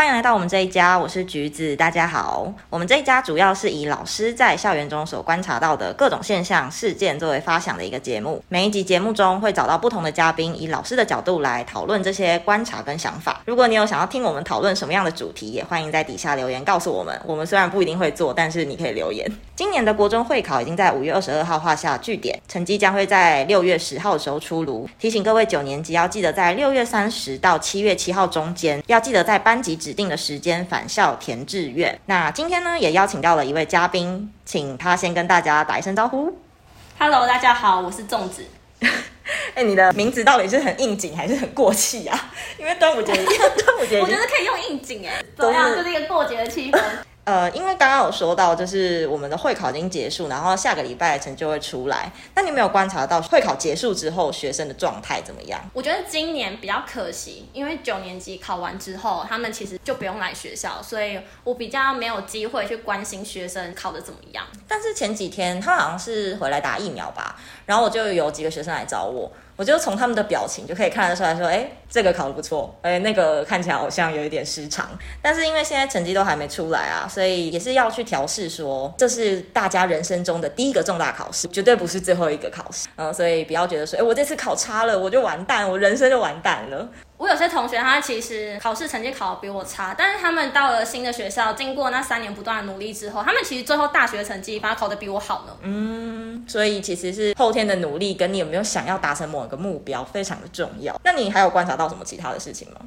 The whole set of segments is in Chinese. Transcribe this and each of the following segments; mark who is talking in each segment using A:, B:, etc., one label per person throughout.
A: 欢迎来到我们这一家，我是橘子，大家好。我们这一家主要是以老师在校园中所观察到的各种现象、事件作为发想的一个节目。每一集节目中会找到不同的嘉宾，以老师的角度来讨论这些观察跟想法。如果你有想要听我们讨论什么样的主题，也欢迎在底下留言告诉我们。我们虽然不一定会做，但是你可以留言。今年的国中会考已经在五月二十二号画下句点，成绩将会在六月十号的时候出炉。提醒各位九年级要记得在六月三十到七月七号中间，要记得在班级指定的时间返校填志愿。那今天呢，也邀请到了一位嘉宾，请他先跟大家打一声招呼。
B: Hello，大家好，我是粽子。
A: 哎、你的名字到底是很应景还是很过气啊？因为端午节，端午节
B: 我觉得可以用应景哎，怎么样？就是一个过节的气氛。
A: 呃，因为刚刚有说到，就是我们的会考已经结束，然后下个礼拜成就会出来。那你有没有观察到会考结束之后学生的状态怎么样？
B: 我觉得今年比较可惜，因为九年级考完之后，他们其实就不用来学校，所以我比较没有机会去关心学生考的怎么样。
A: 但是前几天他好像是回来打疫苗吧，然后我就有几个学生来找我，我就从他们的表情就可以看得出来说，哎，这个考得不错，哎，那个看起来好像有一点失常。但是因为现在成绩都还没出来啊，所以也是要去调试说，这是大家人生中的第一个重大考试，绝对不是最后一个考试。嗯，所以不要觉得说，哎，我这次考差了，我就完蛋，我人生就完蛋了。
B: 我有些同学他其实考试成绩考得比我差，但是他们到了新的学校，经过那三年不断的努力之后，他们其实最后大学成绩反而考得比我好呢。
A: 嗯，所以其实是后天的努力跟你有没有想要达成某一个目标非常的重要。那你还有观察到什么其他的事情吗？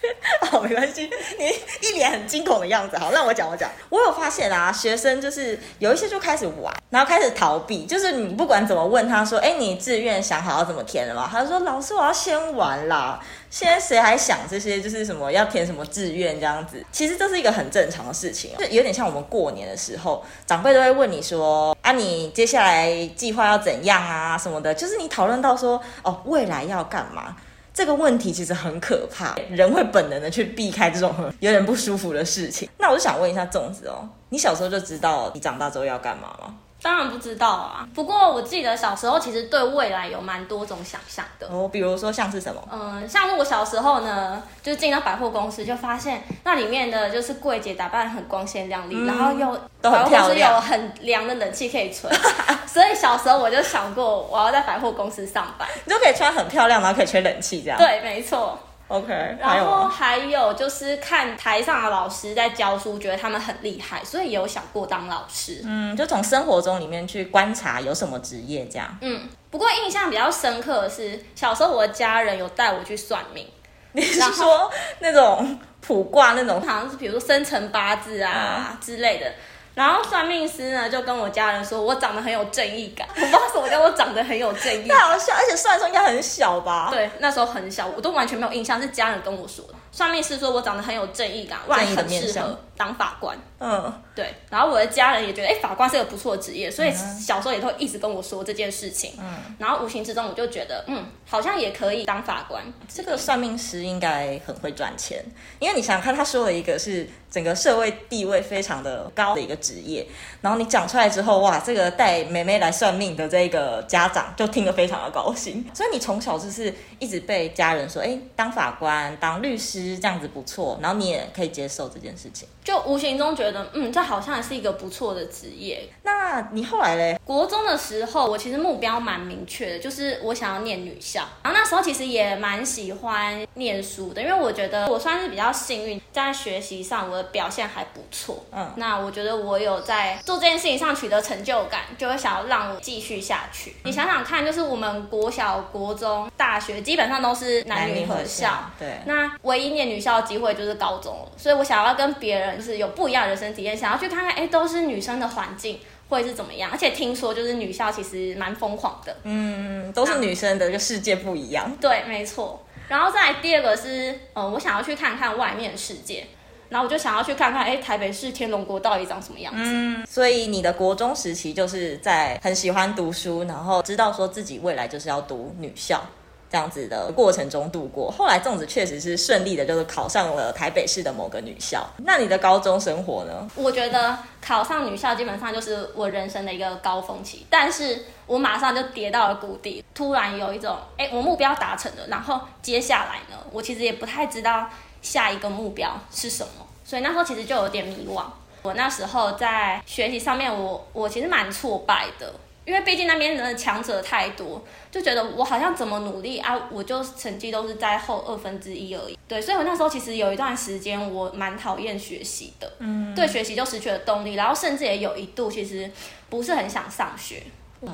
A: 哦，没关系，你一脸很惊恐的样子。好，那我讲，我讲。我有发现啊，学生就是有一些就开始玩，然后开始逃避。就是你不管怎么问他说，哎，你志愿想好要怎么填了吗？他就说，老师，我要先玩啦。现在谁还想这些？就是什么要填什么志愿这样子？其实这是一个很正常的事情，就有点像我们过年的时候，长辈都会问你说，啊，你接下来计划要怎样啊什么的。就是你讨论到说，哦，未来要干嘛？这个问题其实很可怕，人会本能的去避开这种 有点不舒服的事情。那我就想问一下粽子哦，你小时候就知道你长大之后要干嘛吗？
B: 当然不知道啊，不过我记得小时候其实对未来有蛮多种想象的。
A: 哦，比如说像是什么？
B: 嗯，像是我小时候呢，就进到百货公司，就发现那里面的就是柜姐打扮得很光鲜亮丽，然后又
A: 嗯都很
B: 百货公司
A: 漂亮
B: 有很凉的冷气可以吹，所以小时候我就想过我要在百货公司上班。
A: 你就可以穿很漂亮，然后可以吹冷气这样。
B: 对，没错。
A: ，OK，
B: 然后？还有就是看台上的老师在教书，觉得他们很厉害，所以有想过当老师。
A: 嗯，就从生活中里面去观察有什么职业这样。
B: 嗯，不过印象比较深刻的是，小时候我的家人有带我去算命。
A: 你是说那种卜卦那种？
B: 好像是比如说生辰八字啊、之类的。然后算命师呢就跟我家人说，我长得很有正义感。我不知道什么叫做长得很有正义感太。
A: 好笑，而且算的时候应该很小吧？
B: 对，那时候很小，我都完全没有印象，是家人跟我说的。算命师说我长得很有正义感，未来
A: 正义的
B: 很适合当法官。
A: 嗯，
B: 对，然后我的家人也觉得，哎，法官是个不错的职业，所以小时候也都一直跟我说这件事情。嗯，然后无形之中我就觉得，嗯，好像也可以当法官。
A: 这个算命师应该很会赚钱，因为你想想看，他说了一个是整个社会地位非常的高的一个职业，然后你讲出来之后，哇，这个带妹妹来算命的这个家长就听得非常的高兴，所以你从小就是一直被家人说，哎，当法官、当律师这样子不错，然后你也可以接受这件事情。
B: 就无形中觉得，嗯，这好像也是一个不错的职业。
A: 那你后来嘞？
B: 国中的时候，我其实目标蛮明确的，就是我想要念女校。然后那时候其实也蛮喜欢念书的，因为我觉得我算是比较幸运，在学习上我的表现还不错。
A: 嗯
B: 那我觉得我有在做这件事情上取得成就感，就会想要让我继续下去。你想想看，就是我们国小、国中、大学基本上都是男女合校。，
A: 对。
B: 那唯一念女校的机会就是高中了，所以我想要跟别人就是有不一样的人生体验，想要去看看，哎，都是女生的环境会是怎么样。而且听说就是女校其实蛮疯狂的，
A: 嗯，都是女生的，这个世界不一样。
B: 对，没错。然后再来第二个是，呃，我想要去看看外面的世界，然后我就想要去看看，哎，台北市天龙国到底长什么样子。
A: 嗯，所以你的国中时期就是在很喜欢读书，然后知道说自己未来就是要读女校。这样子的过程中度过，后来粽子确实是顺利的，就是考上了台北市的某个女校。那你的高中生活呢？
B: 我觉得考上女校基本上就是我人生的一个高峰期，但是我马上就跌到了谷底，突然有一种，哎，我目标达成了，然后接下来呢，我其实也不太知道下一个目标是什么，所以那时候其实就有点迷惘。我那时候在学习上面，我我其实蛮挫败的，因为毕竟那边的强者太多，就觉得我好像怎么努力啊，我就成绩都是在后二分之一而已。对，所以我那时候其实有一段时间我蛮讨厌学习的，嗯，对学习就失去了动力，然后甚至也有一度其实不是很想上学。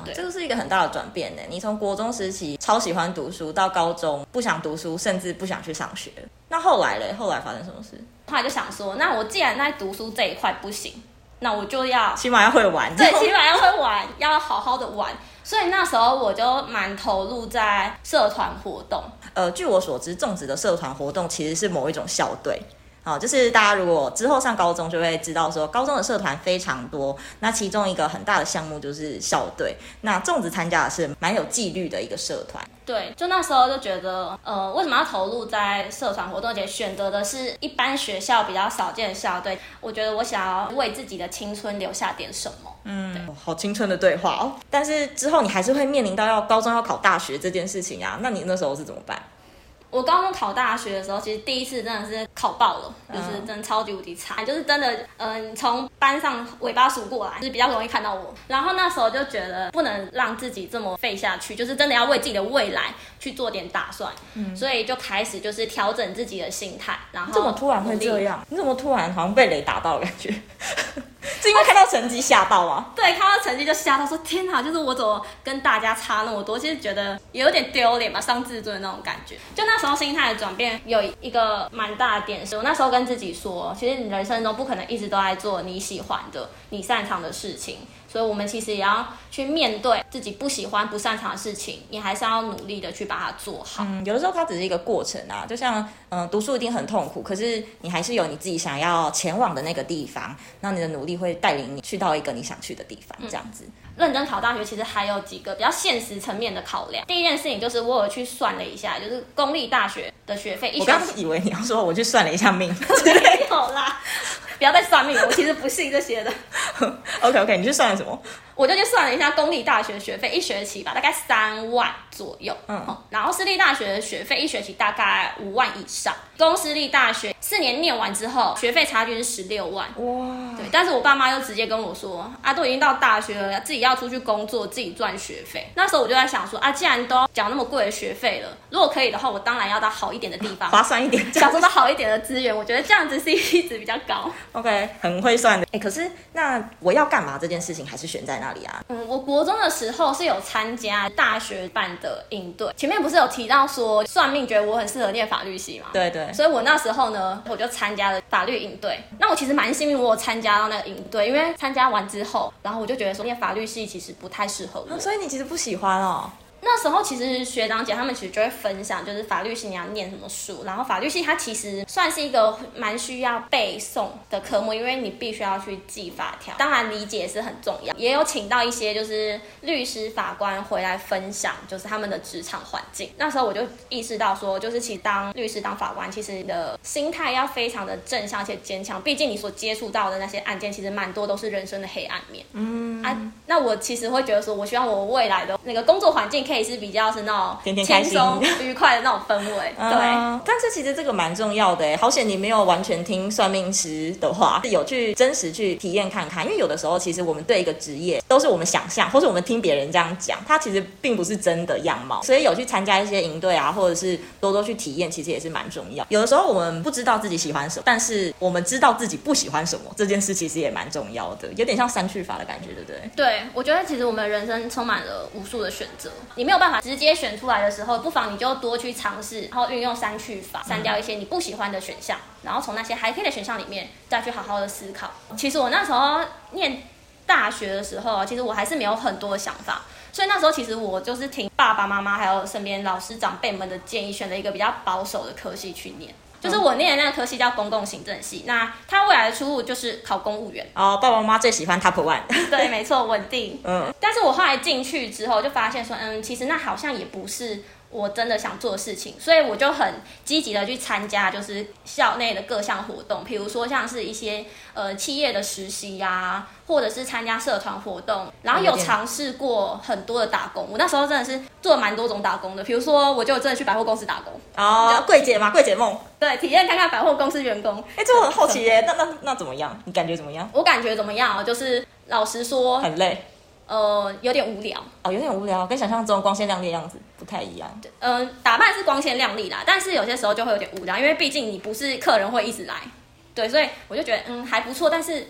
B: 对，
A: 这个是一个很大的转变呢。你从国中时期超喜欢读书，到高中不想读书，甚至不想去上学。那后来嘞？后来发生什么事？
B: 后来就想说，那我既然在读书这一块不行，那我就要
A: 起码要会玩。
B: 对，起码要会玩，要好好的玩。所以那时候我就蛮投入在社团活动。
A: 呃，据我所知，种植的社团活动其实是某一种校队。哦，就是大家如果之后上高中就会知道，说高中的社团非常多。那其中一个很大的项目就是校队。那粽子参加的是蛮有纪律的一个社团。
B: 对，就那时候就觉得，呃，为什么要投入在社团活动？而且选择的是一般学校比较少见的校队。我觉得我想要为自己的青春留下点什么。
A: 嗯，好青春的对话哦。但是之后你还是会面临到要高中要考大学这件事情啊。那你那时候是怎么办？
B: 我高中考大学的时候，其实第一次真的是考爆了，就是真的超级无敌差，就是真的，嗯，从班上尾巴数过来，就是比较容易看到我。然后那时候就觉得不能让自己这么废下去，就是真的要为自己的未来去做点打算。嗯，所以就开始就是调整自己的心态。然后
A: 怎么突然会这样？你怎么突然好像被雷打到感觉？是因为看到成绩吓到吗？
B: 对，看到成绩就吓到，说天哪，就是我怎么跟大家差那么多？其实觉得也有点丢脸吧，伤自尊的那种感觉。就那时候心态的转变有一个蛮大的点，是我那时候跟自己说，其实你人生中不可能一直都在做你喜欢的、你擅长的事情。所以，我们其实也要去面对自己不喜欢、不擅长的事情，你还是要努力的去把它做好。
A: 嗯，有的时候它只是一个过程啊，就像嗯，读书一定很痛苦，可是你还是有你自己想要前往的那个地方，那你的努力会带领你去到一个你想去的地方，这样子。
B: 认真考大学，其实还有几个比较现实层面的考量。第一件事情就是我有去算了一下，就是公立大学的学费。
A: 我刚以为你要说我去算了一下命，
B: 没有啦。不要再算命了，我其实不信这些的。
A: OK OK，你去算什么？
B: 我就去算了一下公立大学学费，一学期吧，大概三万左右。嗯，然后私立大学的学费一学期大概五万以上。公私立大学四年念完之后，学费差距是十六万。哇！对，但是我爸妈就直接跟我说，啊，都已经到大学了，自己要出去工作，自己赚学费。那时候我就在想说，啊，既然都缴那么贵的学费了，如果可以的话，我当然要到好一点的地方，
A: 划算一点，
B: 享受到好一点的资源。我觉得这样子 CP 值比较高。
A: OK，很会算的。哎，可是那我要干嘛这件事情还是选在那里啊？
B: 嗯，我国中的时候是有参加大学办的应对，前面不是有提到说算命觉得我很适合念法律系嘛？
A: 对对。
B: 所以我那时候呢，我就参加了法律应对。那我其实蛮幸运，我有参加到那个应对，因为参加完之后，然后我就觉得说念法律系其实不太适合我。
A: 所以你其实不喜欢哦。
B: 那时候其实学长姐他们其实就会分享，就是法律系你要念什么书，然后法律系它其实算是一个蛮需要背诵的科目，因为你必须要去记法条，当然理解是很重要。也有请到一些就是律师、法官回来分享，就是他们的职场环境。那时候我就意识到说，就是其实当律师、当法官，其实你的心态要非常的正向且坚强，毕竟你所接触到的那些案件，其实蛮多都是人生的黑暗面。嗯啊，那我其实会觉得说，我希望我未来的那个工作环境可以。是比较是那种轻松愉快的那种氛围，对。
A: 但是其实这个蛮重要的哎，好险你没有完全听算命师的话，有去真实去体验看看。因为有的时候其实我们对一个职业都是我们想象，或是我们听别人这样讲，它其实并不是真的样貌。所以有去参加一些营队啊，或者是多多去体验，其实也是蛮重要。有的时候我们不知道自己喜欢什么，但是我们知道自己不喜欢什么，这件事其实也蛮重要的，有点像三去法的感觉，对不对？
B: 对，我觉得其实我们人生充满了无数的选择，你。没有办法直接选出来的时候，不妨你就多去尝试，然后运用删去法，删掉一些你不喜欢的选项，然后从那些还可以的选项里面再去好好的思考。其实我那时候念大学的时候，其实我还是没有很多的想法，所以那时候其实我就是听爸爸妈妈还有身边老师长辈们的建议，选了一个比较保守的科系去念。就是我念的那个科系叫公共行政系，那他未来的出路就是考公务员。
A: 哦，爸爸妈妈最喜欢 top one。
B: 对，没错，稳定。嗯。但是我后来进去之后就发现说，嗯，其实那好像也不是我真的想做的事情，所以我就很积极的去参加，就是校内的各项活动，比如说像是一些呃企业的实习呀，或者是参加社团活动，然后有尝试过很多的打工。我那时候真的是做了蛮多种打工的，比如说我就真的去百货公司打工
A: 哦，柜姐嘛，柜姐梦，
B: 对，体验看看百货公司员工。
A: 哎，这我很好奇耶，那那那怎么样？你感觉怎么样？
B: 我感觉怎么样？就是老实说，
A: 很累。
B: 呃，有点无聊
A: 哦，有点无聊，跟想象中光鲜亮丽的样子不太一样。
B: 嗯，打扮是光鲜亮丽啦，但是有些时候就会有点无聊，因为毕竟你不是客人会一直来，对，所以我就觉得嗯还不错，但是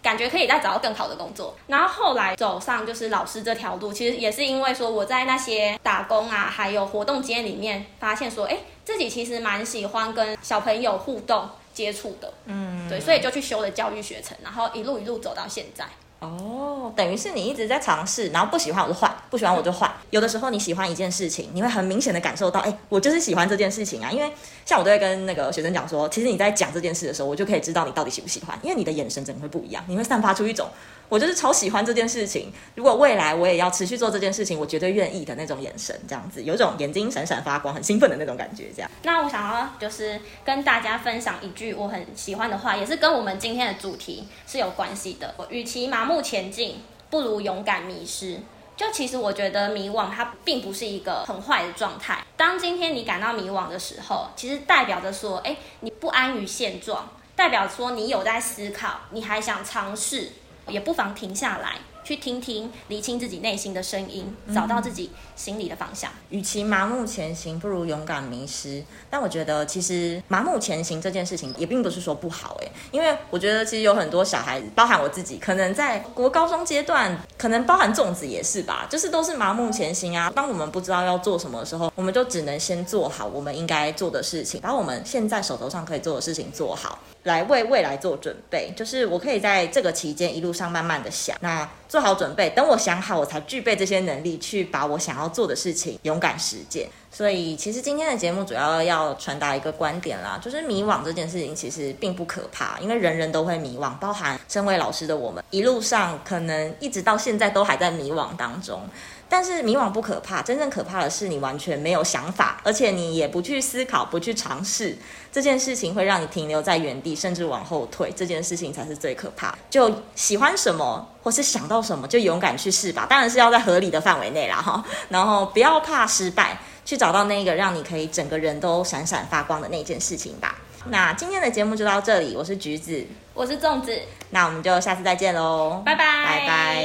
B: 感觉可以再找到更好的工作。然后后来走上就是老师这条路，其实也是因为说我在那些打工啊，还有活动经验里面发现说，哎，自己其实蛮喜欢跟小朋友互动接触的，嗯，对，所以就去修了教育学程，然后一路一路走到现在。
A: 哦，等于是你一直在尝试，然后不喜欢我就换，不喜欢我就换。有的时候你喜欢一件事情，你会很明显的感受到，哎，我就是喜欢这件事情啊。因为像我都会跟那个学生讲说，其实你在讲这件事的时候，我就可以知道你到底喜不喜欢，因为你的眼神整个会不一样，你会散发出一种。我就是超喜欢这件事情，如果未来我也要持续做这件事情，我绝对愿意的那种眼神，这样子有种眼睛闪闪发光、很兴奋的那种感觉。这样，
B: 那我想要就是跟大家分享一句我很喜欢的话，也是跟我们今天的主题是有关系的。我与其盲目前进，不如勇敢迷失。就其实我觉得迷惘它并不是一个很坏的状态。当今天你感到迷惘的时候，其实代表着说，哎，你不安于现状，代表说你有在思考，你还想尝试。也不妨停下来，去听听，理清自己内心的声音，找到自己心里的方向。
A: 与其盲目前行，不如勇敢迷失。但我觉得，其实盲目前行这件事情也并不是说不好诶，因为我觉得其实有很多小孩子，包含我自己，可能在国高中阶段，可能包含粽子也是吧，就是都是盲目前行啊。当我们不知道要做什么的时候，我们就只能先做好我们应该做的事情，把我们现在手头上可以做的事情做好。来为未来做准备，就是我可以在这个期间一路上慢慢的想，那做好准备，等我想好，我才具备这些能力去把我想要做的事情勇敢实践。所以，其实今天的节目主要要传达一个观点啦，就是迷惘这件事情其实并不可怕，因为人人都会迷惘，包含身为老师的我们，一路上可能一直到现在都还在迷惘当中。但是迷惘不可怕，真正可怕的是你完全没有想法，而且你也不去思考、不去尝试这件事情，会让你停留在原地，甚至往后退。这件事情才是最可怕。就喜欢什么，或是想到什么，就勇敢去试吧。当然是要在合理的范围内啦，哈。然后不要怕失败，去找到那个让你可以整个人都闪闪发光的那件事情吧。那今天的节目就到这里，我是橘子，
B: 我是粽子，
A: 那我们就下次再见喽，
B: 拜拜，
A: 拜拜。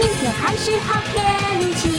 C: 明天还是好天气。